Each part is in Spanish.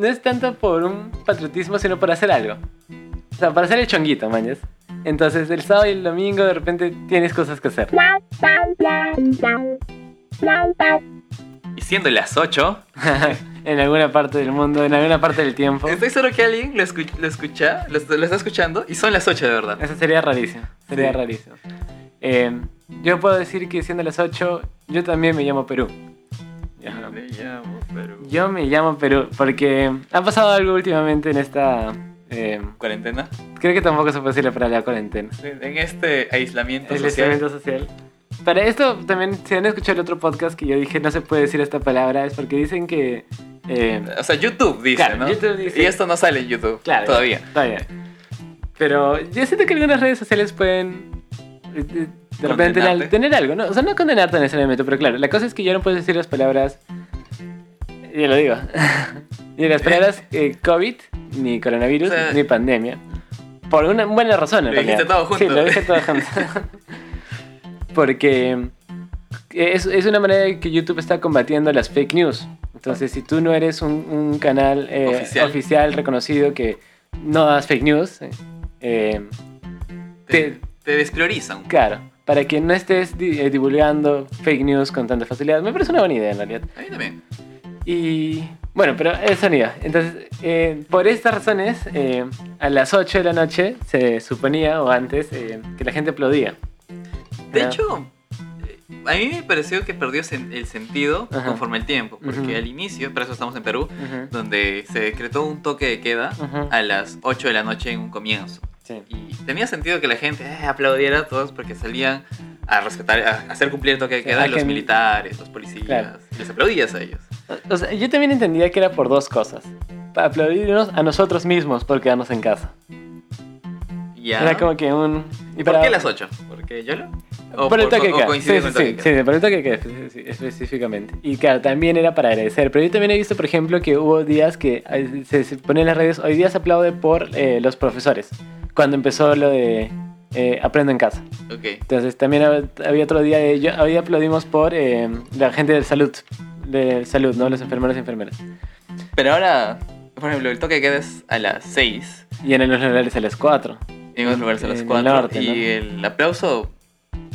no es tanto por un patriotismo, sino por hacer algo. O sea, para hacer el chonguito, mañas. Entonces, el sábado y el domingo de repente tienes cosas que hacer. Y siendo las 8, en alguna parte del mundo, en alguna parte del tiempo. estoy seguro que alguien lo, escu- lo escucha, lo, lo está escuchando y son las 8 de verdad. Eso sería rarísimo. Sería Sí. rarísimo. Eh, yo puedo decir que siendo las 8, yo también me llamo Perú. Ajá. Me llamo Perú. Yo me llamo Perú porque ha pasado algo últimamente en esta... eh, ¿Cuarentena? creo que tampoco se puede decir para la cuarentena. En este aislamiento El social. aislamiento social. Para esto también, si han escuchado el otro podcast que yo dije no se puede decir esta palabra, es porque dicen que... eh, O sea, YouTube dice, Claro, ¿no? YouTube dice- Y esto no sale en YouTube Claro, todavía. Todavía. Pero yo siento que algunas redes sociales pueden eh, de, repente tener, tener algo, ¿no? O sea, no condenarte necesariamente, pero claro, la cosa es que ya no puedes decir las palabras. Ya lo digo. ni las palabras eh, COVID, ni coronavirus, O sea, ni pandemia. Por una buena razón, en Lo dijiste realidad. todo junto. Sí, lo dije todo junto. Porque es, es una manera que YouTube está combatiendo las fake news. Entonces, si tú no eres un, un canal eh, Oficial. oficial. reconocido que no das fake news, eh, eh, Te, te- te despriorizan. claro, para que no estés di- eh, divulgando fake news con tanta facilidad, me parece una buena idea en realidad. A mí también. Y bueno, pero eso no iba. Entonces, eh, por estas razones, eh, a las 8 de la noche se suponía, o antes, eh, que la gente aplaudía. De hecho, eh, a mí me pareció que perdió el sentido Ajá. conforme el tiempo. Porque al inicio, por eso estamos en Perú, donde se decretó un toque de queda a las 8 de la noche en un comienzo. Sí. Y tenía sentido que la gente eh, aplaudiera a todos porque salían a respetar, a hacer cumplir el toque de Sí, queda a los que- militares, los policías. Claro. Les aplaudías a ellos. O sea, yo también entendía que era por dos cosas. Para aplaudirnos a nosotros mismos por quedarnos en casa. Ya. Era como que un... ¿Y por qué las 8? ¿Porque yo lo? ¿O por el toque o Sí, sí, sí, sí, por el toque espe- sí, específicamente. Y claro, también era para agradecer. Pero yo también he visto, por ejemplo, que hubo días que se, se pone en las redes, hoy día se aplaude por eh, los profesores. Cuando empezó lo de eh, Aprendo en casa. Ok. Entonces también hab- había otro día de... Yo, hoy aplaudimos por eh, la gente de salud. De salud, ¿no? Los enfermeros y enfermeras. Pero ahora, por ejemplo, el toque de queda es a las 6. Y en los lugares a las 4. En otros lugares a las En el 4. norte, y ¿no? el aplauso,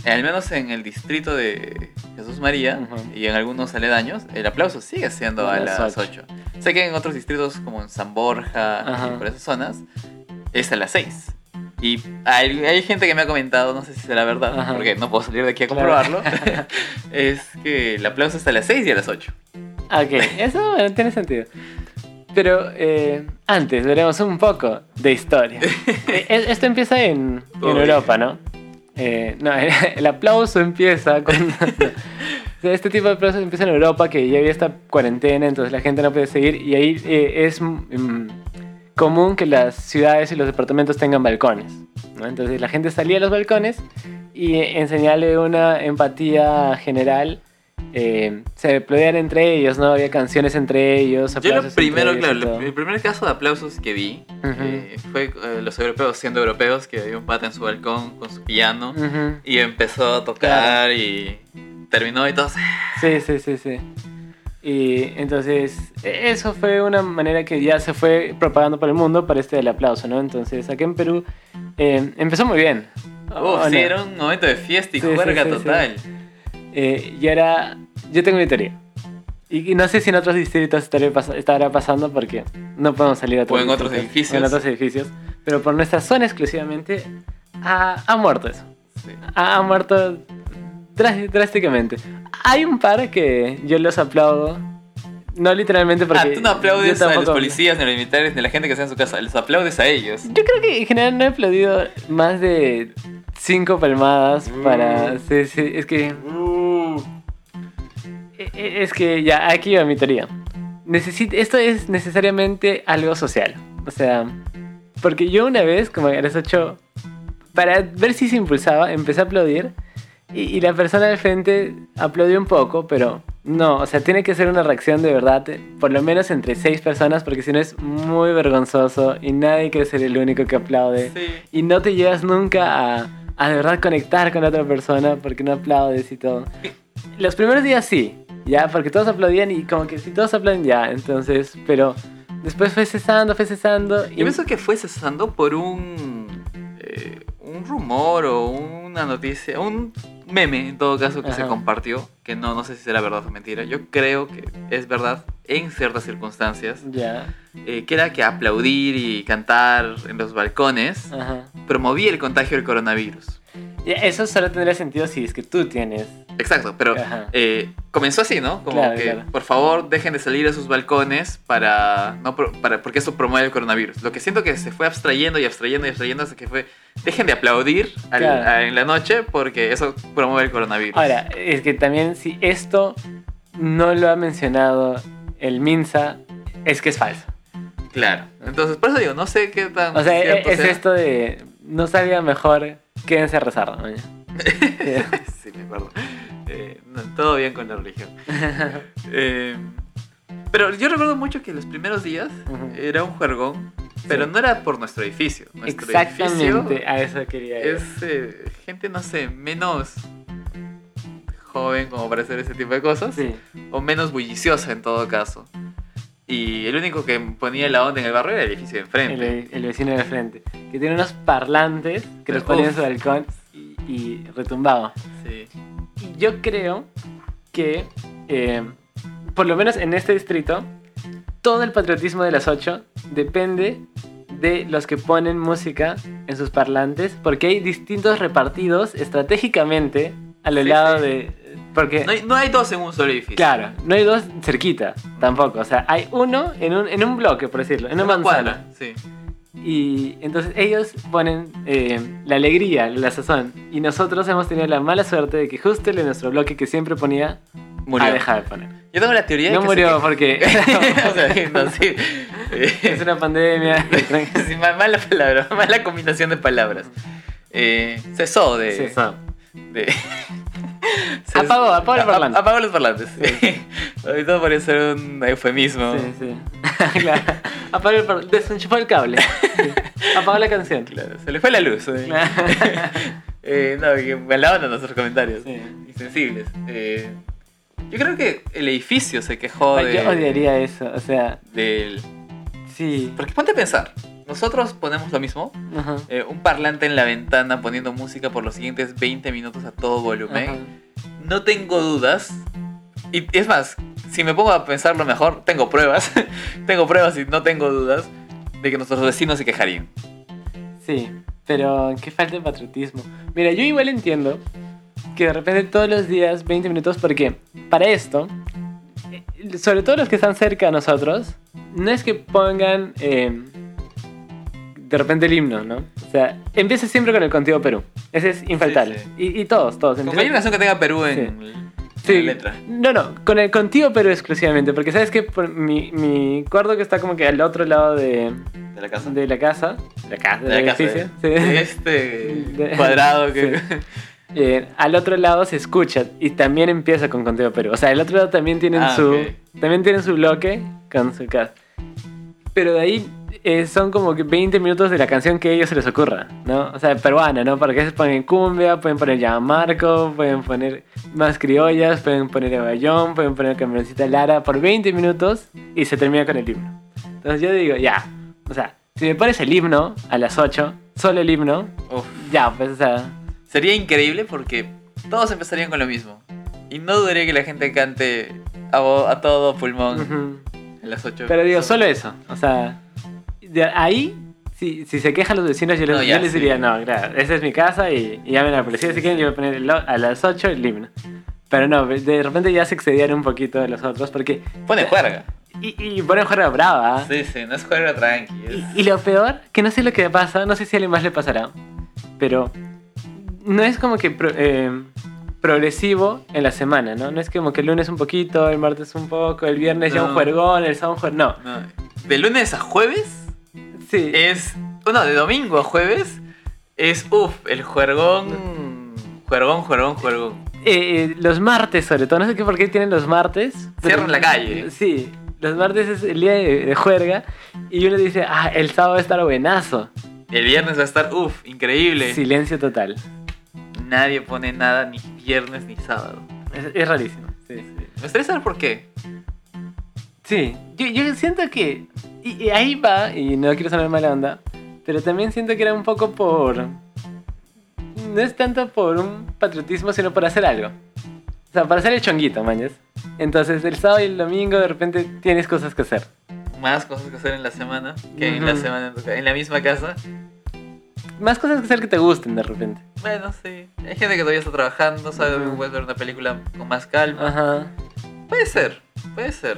al menos en el distrito de Jesús María Ujú. y en algunos aledaños, el aplauso sigue siendo a A las las ocho. 8. Sé que en otros distritos como en San Borja Ajá. y por esas zonas es a las 6. Y hay, hay gente que me ha comentado, no sé si será verdad, Ajá. porque no puedo salir de aquí a Claro. comprobarlo, es que el aplauso está a las 6 y a las 8. Ok, eso bueno, tiene sentido. Pero eh, antes veremos un poco de historia. Eh, Esto empieza en, en. Europa, ¿no? Eh, no, el aplauso empieza con... Este tipo de aplausos empieza en Europa, que ya había esta cuarentena, entonces la gente no puede seguir. Y ahí eh, es mm, común que las ciudades y los departamentos tengan balcones. ¿no? Entonces la gente salía a los balcones y en señal de una empatía general eh, se aplaudían entre ellos, ¿no? Había canciones entre ellos. Yo lo primero, claro, el primer caso de aplausos que vi eh, fue eh, los europeos siendo europeos, que había un pata en su balcón con su piano y empezó a tocar y terminó y todos... Sí, sí, sí, sí. Y entonces, e- eso fue una manera que ya se fue propagando por el mundo para este del aplauso, ¿no? Entonces, aquí en Perú eh, empezó muy bien. Uf, ¿O sí, no? era un momento de fiesta y Sí, juerga sí, sí. total. Eh, y ahora, yo tengo mi teoría. Y, y no sé si en otros distritos estaré pas- estará pasando porque no podemos salir a otros O en otros edificios. o en otros edificios. Pero por nuestra zona exclusivamente ha, ha muerto eso. Ha, ha muerto drásticamente. Hay un par que yo los aplaudo. No literalmente porque... ah, tú no aplaudes a los policías, ni a los militares, ni a la gente que está en su casa, les aplaudes a ellos. Yo creo que en general no he aplaudido más de cinco palmadas para... Mm. Sí, sí, es que... E- e- Es que ya, aquí va mi teoría. Necesit- esto es necesariamente algo social. O sea, porque yo una vez, como a las 8, para ver si se impulsaba, empecé a aplaudir y, y la persona al frente aplaudió un poco, pero no, o sea, tiene que ser una reacción de verdad, eh, por lo menos entre seis personas, porque si no es muy vergonzoso y nadie quiere ser el único que aplaude. Sí. Y no te llegas nunca a, a de verdad conectar con la otra persona porque no aplaudes y todo. Los primeros días sí, ya, porque todos aplaudían y como que si todos aplauden ya, entonces, pero Después fue cesando, fue cesando. Yo pienso que fue cesando por un, eh, un rumor o una noticia, un meme en todo caso que se compartió, que no, no sé si será verdad o mentira. Yo creo que es verdad en ciertas circunstancias, Ya. eh, que era que aplaudir y cantar en los balcones Ajá. promovía el contagio del coronavirus. Eso solo tendría sentido si es que tú tienes. Exacto, pero eh, comenzó así, ¿no? Como Claro, que claro. por favor dejen de salir a sus balcones para, no, para porque eso promueve el coronavirus. Lo que siento que se fue abstrayendo y abstrayendo y abstrayendo hasta que fue dejen de aplaudir al- Claro. a- en la noche porque eso promueve el coronavirus. Ahora, es que también si esto no lo ha mencionado el Minsa, es que es falso. Claro. Entonces, por eso digo, no sé qué tan O sea, es sea. esto de no sabía mejor, quédense a rezar. ¿no? sí, me acuerdo. Eh, no, todo bien con la religión. Eh, pero yo recuerdo mucho que los primeros días Ujú. era un juergón, pero Sí. no era por nuestro edificio. Nuestro edificio Exactamente, a eso quería ir. es eh, gente, no sé, menos joven como para hacer ese tipo de cosas, Sí. o menos bulliciosa en todo caso. Y el único que ponía la onda en el barrio era el edificio de El, enfrente. el vecino de frente. Que tiene unos parlantes que los ponía en su balcón y, y retumbaba. Sí. Yo creo que, eh, por lo menos en este distrito, todo el patriotismo de las 8 depende de los que ponen música en sus parlantes, porque hay distintos repartidos estratégicamente a lo Sí, lado sí. de... Porque, No hay, no hay dos en un solo edificio. claro, no hay dos cerquita tampoco. O sea, hay uno en un, en un bloque, por decirlo, en una, Una manzana. cuadra, sí. Y entonces ellos ponen eh, la alegría, la sazón. Y nosotros hemos tenido la mala suerte de que justo el de nuestro bloque que siempre ponía, Murió. ha dejado de poner. Yo tengo la teoría de No que murió se- porque o sea, no, sí. es una pandemia. Sí, ma- mala palabra, mala combinación de palabras. Eh, cesó de. Cesó. de- Apagó, apagó los parlantes. Apagó los parlantes. Ahorita podría ser un eufemismo. Sí, sí. claro. Apagó el par- desenchufó el cable. Apagó la canción. Claro, se le fue la luz. eh. No, que me alaban nuestros comentarios. Sí. Insensibles. Eh, yo creo que el edificio se quejó de. Yo odiaría eso. O sea, del. sí. Porque ponte a pensar. Nosotros ponemos lo mismo. Ajá. eh, un parlante en la ventana poniendo música por los siguientes 20 minutos a todo volumen. Ajá. No tengo dudas. Y es más, si me pongo a pensarlo mejor, tengo pruebas. tengo pruebas y no tengo dudas de que nuestros vecinos se quejarían. Sí, pero qué falta de patriotismo. Mira, yo igual entiendo que de repente todos los días 20 minutos, porque para esto, eh, sobre todo los que están cerca a nosotros, no es que pongan eh, de repente el himno, ¿no? O sea, empieza siempre con el Contigo Perú. Ese es infaltable. sí. Y, y todos, todos. Hay una canción que tenga Perú en, Sí. en Sí, la letra. no, no, con el contigo pero exclusivamente, porque sabes que mi, mi cuarto que está como que al otro lado de, De la casa. de la casa, la casa, De la del casa. edificio, de- sí. de este De- cuadrado que. Sí. Eh, al otro lado se escucha y también empieza con Contigo Perú. O sea, el otro lado también tienen Ah, su ok. también tienen su bloque con su casa. Pero de ahí eh, son como que 20 minutos de la canción que a ellos se les ocurra, ¿no? O sea, peruana, ¿no? Para que se ponen cumbia, pueden poner Yamarco, pueden poner más criollas, pueden poner Evayón, pueden poner Camioncita Lara por 20 minutos y se termina con el himno. Entonces yo digo, ya, o sea, si me pones el himno a las 8, solo el himno, Uf. ya, pues, o sea, Sería increíble porque todos empezarían con lo mismo. Y no dudaría que la gente cante a, a todo pulmón ujú. en las 8. Pero digo, solo eso. O sea, ahí, si, si se quejan los vecinos, yo les, No, ya, yo les sí. diría, no, claro, esa es mi casa y, y llamen a la policía si quieren, yo voy a poner el a las 8 el himno. Pero no, de repente ya se excedían un poquito de los otros porque... Pone juerga. Y, y ponen juerga brava. Sí, sí, no es juerga tranqui. Y, y lo peor, que no sé lo que pasa, no sé si a alguien más le pasará, pero no es como que eh, progresivo en la semana, ¿no? No es como que el lunes un poquito, el martes un poco, el viernes ya un No. juergón, el sábado un juergón, no. no, de lunes a jueves Sí. es. No, de domingo a jueves es. Uf, el juergón. Juergón, juergón, juergón. Eh, eh, los martes, sobre todo, no sé qué por qué tienen los martes. Cierran la calle. Sí, los martes es el día de, de juerga y uno dice, ah, el sábado va a estar buenazo. El viernes va a estar, uf, increíble. Silencio total. Nadie pone nada ni viernes ni sábado. Es, es rarísimo. Sí, sí. Me gustaría saber por qué. Sí, yo, yo siento que. Y, y ahí va, y no quiero sonar mala onda, pero también siento que era un poco por. No es tanto por un patriotismo, sino por hacer algo. O sea, para hacer el chonguito, mañas. Entonces, el sábado y el domingo de repente tienes cosas que hacer. Más cosas que hacer en la semana que en la semana en, tu ca- en la misma casa. Más cosas que hacer que te gusten de repente. Bueno, sí. Hay gente que todavía está trabajando, sabe Ujú. puedes ver una película con más calma. Ajá. Puede ser, puede ser.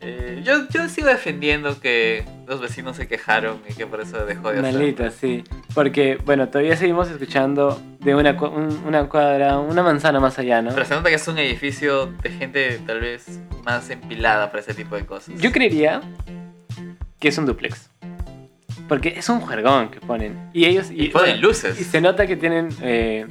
Eh, yo, yo sigo defendiendo que los vecinos se quejaron y que por eso dejó de hacer. Maldita, sí. Porque, bueno, todavía seguimos escuchando de una, cu- un- una cuadra, una manzana más allá, ¿no? Pero se nota que es un edificio de gente tal vez más empilada para ese tipo de cosas. Yo creería que es un duplex. Porque es un juergón que ponen. Y ellos. Y ponen luces. Y se nota que tienen eh,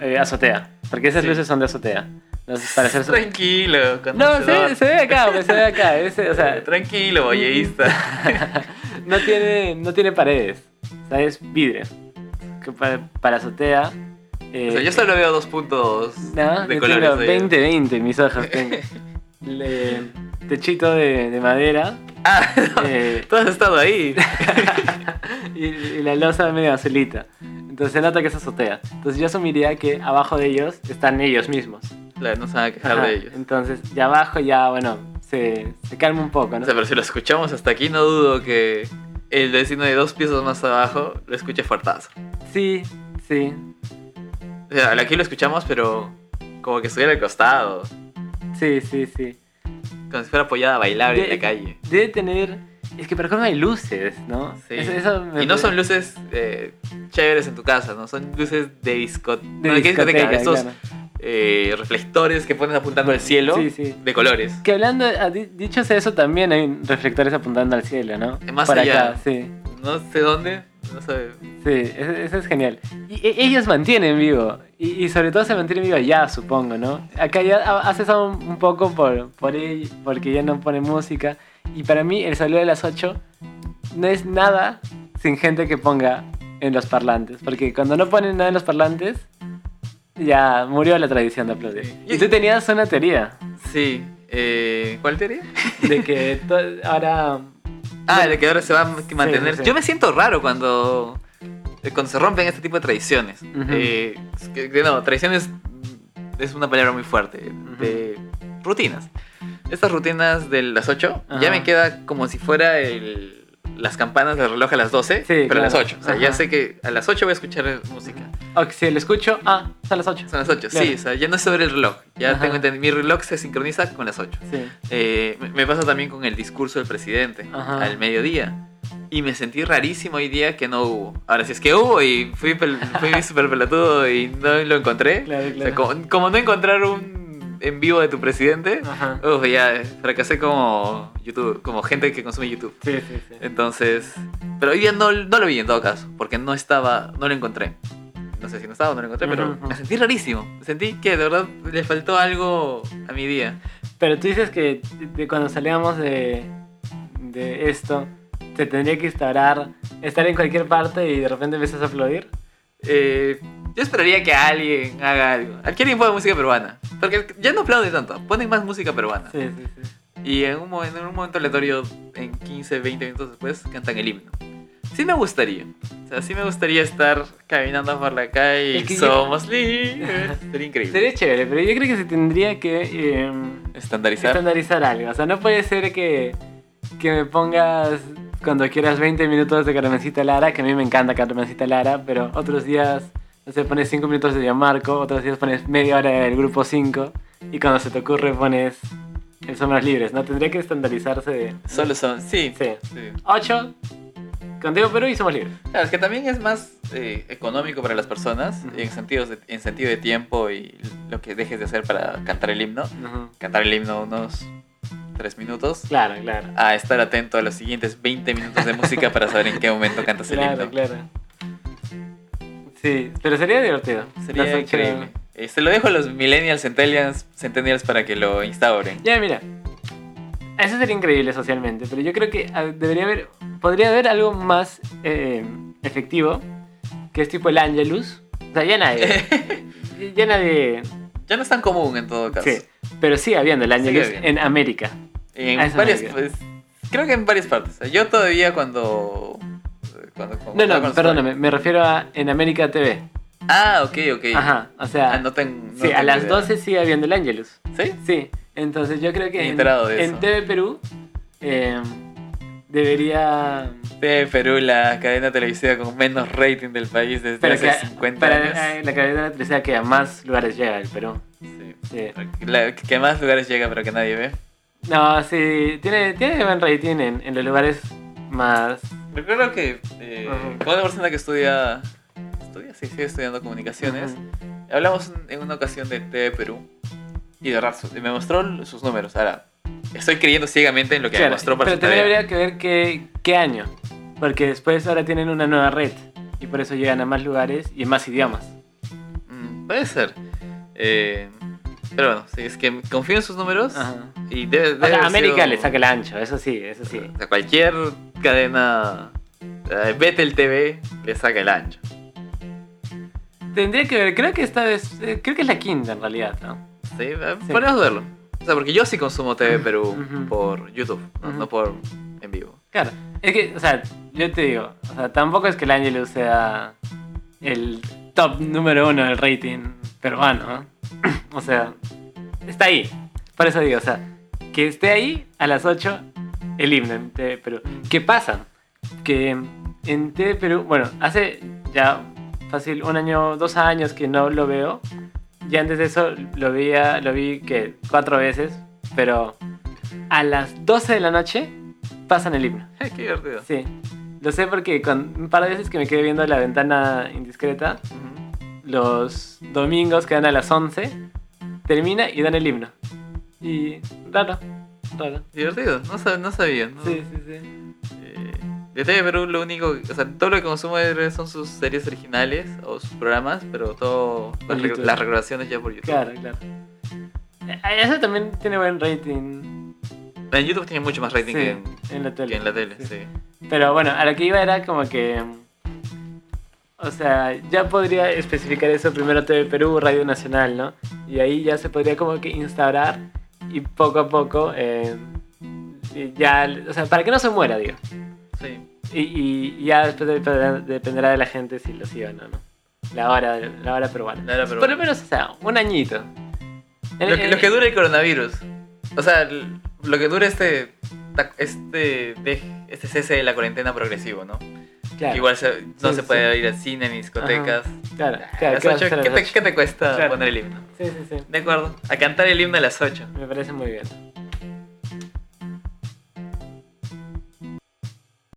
eh, azotea. Porque esas Sí. luces son de azotea. No para hacer su- Tranquilo, No, se, se ve acá, pues, se ve acá. Ese, o sea, Tranquilo, bolleísta. no tiene, no tiene paredes. O sea, es vidrio. Que para, para azotea. eh, o sea, yo solo veo dos puntos no, de colores. tengo ahí. 20-20 en mis hojas. Tengo. Le- techito de, de madera. Ah, no, eh, tú has estado ahí. y, y la losa medio azulita. Entonces se nota que es azotea. Entonces yo asumiría que abajo de ellos están ellos mismos. Claro, no se van a quejar Ajá, de ellos. Entonces ya abajo ya, bueno, se, se calma un poco, O ¿no? sea, pero si lo escuchamos hasta aquí, no dudo que el vecino de dos pisos más abajo lo escuche fuertazo. Sí, sí, O sea, aquí lo escuchamos, pero como que estuviera al costado. sí, sí, sí. Como si fuera apoyada a bailar en la calle. Debe tener... Es que por ejemplo hay luces, ¿no? Sí. Eso- eso me y no son luces eh, chéveres en tu casa, ¿no? Son luces de, disco... de no, ¿de qué discoteca? discoteca, Estos claro. Eh, reflectores que pones apuntando al cielo Sí, sí. de colores. Que hablando, ah, di- dicho sea eso, también hay reflectores apuntando al cielo, ¿no? Más Por allá. acá, sí. No sé dónde, no sé. Sí, eso, es genial. Y e- ellos mantienen vivo. Y, y sobre todo se mantienen vivo allá, supongo, ¿no? Acá ya ha- cesado un, poco por, por ell- porque ya no pone música. Y para mí, el saludo de las 8 no es nada sin gente que ponga en los parlantes. Porque cuando no ponen nada en los parlantes, ya murió la tradición de aplaudir. Y tú tenías una teoría Sí. Eh, ¿Cuál teoría? de que ahora. Ah, de que ahora se va a mantener. sí, sí. Yo me siento raro cuando, eh, cuando se rompen este tipo de tradiciones. Eh, que, no, tradiciones es una palabra muy fuerte. De rutinas. Estas rutinas de las 8 Ajá. ya me queda como si fuera el, las campanas del reloj a las 12, pero claro. a las 8. O sea, ya sé que a las 8 voy a escuchar música. O que si lo escucho, ah, son las 8. Son las 8, Claro. sí, o sea, ya no es sobre el reloj. Ya Ajá. tengo entendido. Mi reloj se sincroniza con las 8. Sí. Eh, me- pasa también con el discurso del presidente Ajá. al mediodía. Y me sentí rarísimo hoy día que no hubo. Ahora, si es que hubo y fui, fui súper pelotudo y no lo encontré. Claro, o sea, claro. como, como no encontrar un en vivo de tu presidente, Ajá. uf, ya fracasé como YouTube, como gente que consume YouTube. Sí, sí, sí. Entonces, pero hoy día no, no lo vi en todo caso, porque no estaba, no lo encontré. No sé si no estaba o no lo encontré, pero me sentí rarísimo. Sentí que de verdad le faltó algo a mi día. Pero tú dices que de cuando salíamos de, de esto, se tendría que instaurar, estar en cualquier parte y de repente empiezas a aplaudir. Eh, yo esperaría que alguien haga algo. Alguien ponga música peruana. Porque ya no aplaude tanto. Ponen más música peruana. Sí, sí, sí. Y en un, en un momento aleatorio, en 15, 20 minutos después, cantan el himno. Sí me gustaría. O sea, sí me gustaría estar caminando por la calle y somos libres. Sería increíble. Sería chévere, pero yo creo que se tendría que eh, Estandarizar. estandarizar algo. O sea, no puede ser que, que me pongas cuando quieras 20 minutos de Carmencita Lara, que a mí me encanta Carmencita Lara, pero otros días, no sé, pones 5 minutos de Gianmarco, otros días pones media hora del grupo 5, y cuando se te ocurre pones el Sombras Libres, ¿no? Tendría que estandarizarse de Solo son. Sí. Sí. sí. 8, contigo Perú y Somos Libres. Claro, es que también es más eh, económico para las personas en, sentidos de- en sentido de tiempo y lo que dejes de hacer para cantar el himno. Cantar el himno unos 3 minutos. Claro, claro. A estar atento a los siguientes 20 minutos de música para saber en qué momento cantas el Claro, himno. claro. Sí, pero sería divertido. Sería increíble. Eh, se lo dejo a los millennials, centennials, centennials para que lo instauren. Ya, mira. Eso sería increíble socialmente, pero yo creo que ah, debería haber, podría haber algo más eh, efectivo, que es tipo el Angelus. O sea, ya nadie, ya nadie, Ya no es tan común en todo caso. sí, pero sigue habiendo el Angelus en América. En eso varias, pues, creo que en varias partes. Yo todavía cuando... cuando, cuando No, no, perdóname, me refiero a en América TV. Ah, ok, ok. Ajá, o sea, Ah, no ten- no sí, a las idea. 12 sigue habiendo el Angelus. ¿Sí? Sí, entonces yo creo que en, en. TV Perú eh, debería... TV Perú, la cadena televisiva con menos rating del país desde Pero hace que, 50 para años. la cadena de electricidad que a más lugares llega el Perú. Sí. Sí. La- que a más lugares llega pero que nadie ve. No, sí, tiene, tiene buen rating en, en los lugares más... Recuerdo que eh, con una persona que estudia, estudia, sí, sigue estudiando comunicaciones, Ujú. hablamos en una ocasión de TV Perú y de verdad, me mostró sus números. Ahora, estoy creyendo ciegamente en lo que Claro, mostró para pero también habría que ver qué, qué año. Porque después ahora tienen una nueva red. Y por eso llegan a más lugares y en más idiomas. Mm, puede ser. Eh, pero bueno, sí, es que confío en sus números Ajá. y debe, O debe sea, América sido- le saca el ancho, eso sí, eso sí. O sea, cualquier cadena, eh, Betel TV, le saca el ancho. Tendría que ver, creo que esta vez, eh, creo que es la quinta en realidad, ¿no? Sí, eh, Sí. podemos verlo. O sea, porque yo sí consumo TV Perú Ujú. por YouTube, no, Ujú. no por en vivo. Claro, es que, o sea, yo te digo, o sea, tampoco es que el Angelus sea el top número uno del rating peruano, ¿no? o sea, está ahí. Por eso digo, o sea, que esté ahí a las 8 el himno en TV Perú. ¿Qué pasa? Que en TV Perú, bueno, hace ya fácil un año, dos años que no lo veo. Ya antes de eso lo veía, lo vi que cuatro veces, pero a las 12 de la noche pasan el himno. Qué divertido. Sí, lo sé porque con un par de veces que me quedé viendo la ventana indiscreta, Ujú. los domingos que dan a las 11, termina y dan el himno. Y raro, raro. Divertido, no, sab- no sabía. ¿no? Sí, sí, sí. De TV Perú lo único, o sea, todo lo que consumo son sus series originales o sus programas, pero todo las, reg- las regrabaciones ya por YouTube. Claro, claro. Eh, Eso también tiene buen rating. En YouTube tiene mucho más rating Sí, que, en, en la que tele. en la tele, Sí. sí. Pero bueno, a lo que iba era como que. O sea, ya podría especificar eso primero TV Perú, Radio Nacional, ¿no? Y ahí ya se podría como que instaurar y poco a poco. eh, ya. O sea, para que no se muera, digo. Sí. Y, y- ya después dependerá, dependerá de la gente si lo sigue o no, ¿no? La hora, la hora peruana. La hora peruana. Por lo menos, o sea, un añito. Lo que, lo que dura el coronavirus. O sea, lo que dura este este este cese de la cuarentena progresivo, ¿no? Claro, Igual se- no Sí, se sí. puede ir al cine ni discotecas. claro, claro, las ¿qué vas a ocho, hacer a ¿qué, las te, ocho? qué te cuesta Claro. poner el himno? Sí, sí, sí. De acuerdo. A cantar el himno a las 8. Me parece muy bien.